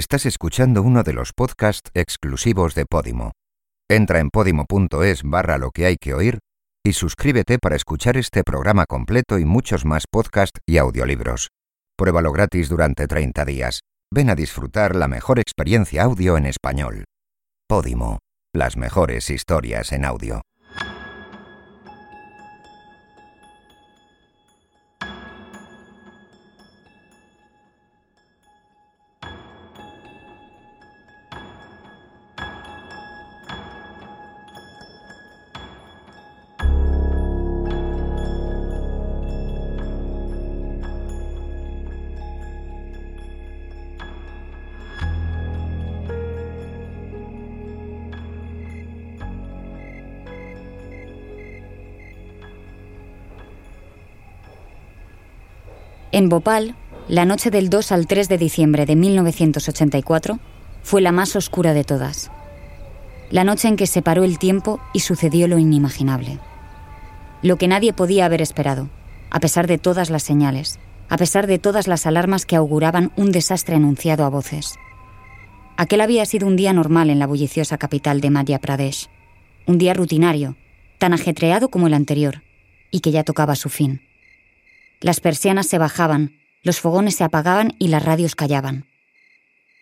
Estás escuchando uno de los podcasts exclusivos de Podimo. Entra en podimo.es barra lo que hay que oír y suscríbete para escuchar este programa completo y muchos más podcasts y audiolibros. Pruébalo gratis durante 30 días. Ven a disfrutar la mejor experiencia audio en español. Podimo, las mejores historias en audio. En Bhopal, la noche del 2 al 3 de diciembre de 1984 fue la más oscura de todas. La noche en que se paró el tiempo y sucedió lo inimaginable. Lo que nadie podía haber esperado, a pesar de todas las señales, a pesar de todas las alarmas que auguraban un desastre anunciado a voces. Aquel había sido un día normal en la bulliciosa capital de Madhya Pradesh, un día rutinario, tan ajetreado como el anterior, y que ya tocaba su fin. Las persianas se bajaban, los fogones se apagaban y las radios callaban.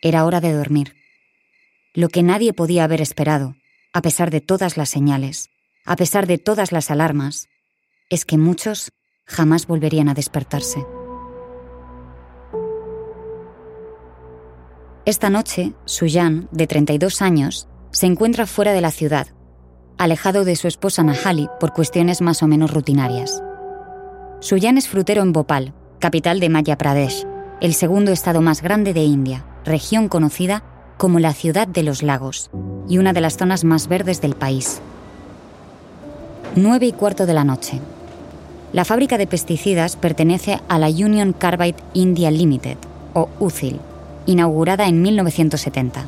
Era hora de dormir. Lo que nadie podía haber esperado, a pesar de todas las señales, a pesar de todas las alarmas, es que muchos jamás volverían a despertarse. Esta noche, Suyan, de 32 años, se encuentra fuera de la ciudad, alejado de su esposa Nahali por cuestiones más o menos rutinarias. Suyan es frutero en Bhopal, capital de Madhya Pradesh, el segundo estado más grande de India, región conocida como la ciudad de los lagos y una de las zonas más verdes del país. 9 y cuarto de la noche. La fábrica de pesticidas pertenece a la Union Carbide India Limited, o UCIL, inaugurada en 1970.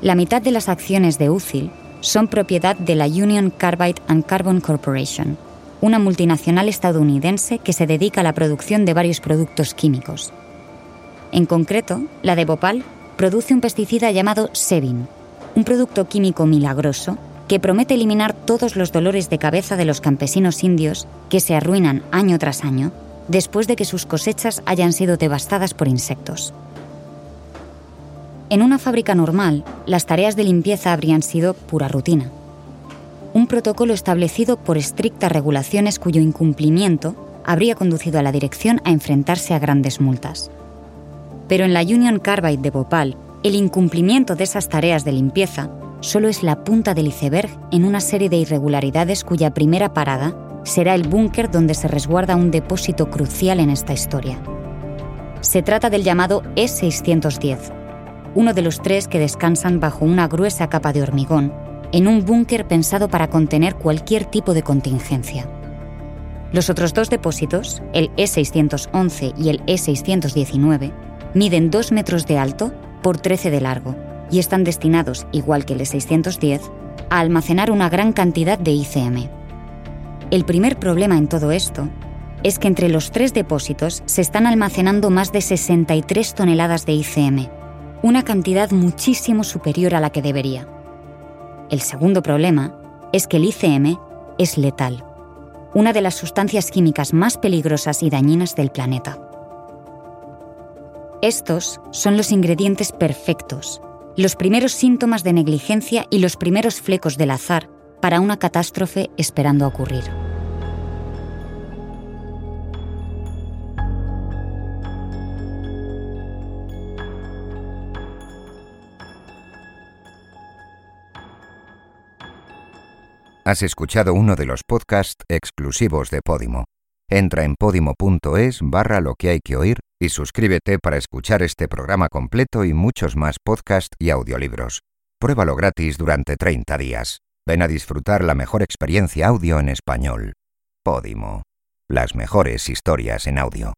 La mitad de las acciones de UCIL son propiedad de la Union Carbide and Carbon Corporation, una multinacional estadounidense que se dedica a la producción de varios productos químicos. En concreto, la de Bhopal produce un pesticida llamado Sevin, un producto químico milagroso que promete eliminar todos los dolores de cabeza de los campesinos indios que se arruinan año tras año después de que sus cosechas hayan sido devastadas por insectos. En una fábrica normal, las tareas de limpieza habrían sido pura rutina un protocolo establecido por estrictas regulaciones cuyo incumplimiento habría conducido a la dirección a enfrentarse a grandes multas. Pero en la Union Carbide de Bhopal, el incumplimiento de esas tareas de limpieza solo es la punta del iceberg en una serie de irregularidades cuya primera parada será el búnker donde se resguarda un depósito crucial en esta historia. Se trata del llamado E610, uno de los tres que descansan bajo una gruesa capa de hormigón en un búnker pensado para contener cualquier tipo de contingencia. Los otros dos depósitos, el E611 y el E619, miden 2 metros de alto por 13 de largo y están destinados, igual que el E610, a almacenar una gran cantidad de ICM. El primer problema en todo esto es que entre los tres depósitos se están almacenando más de 63 toneladas de ICM, una cantidad muchísimo superior a la que debería. El segundo problema es que el ICM es letal, una de las sustancias químicas más peligrosas y dañinas del planeta. Estos son los ingredientes perfectos, los primeros síntomas de negligencia y los primeros flecos del azar para una catástrofe esperando ocurrir. Has escuchado uno de los podcasts exclusivos de Podimo. Entra en podimo.es barra lo que hay que oír y suscríbete para escuchar este programa completo y muchos más podcasts y audiolibros. Pruébalo gratis durante 30 días. Ven a disfrutar la mejor experiencia audio en español. Podimo. Las mejores historias en audio.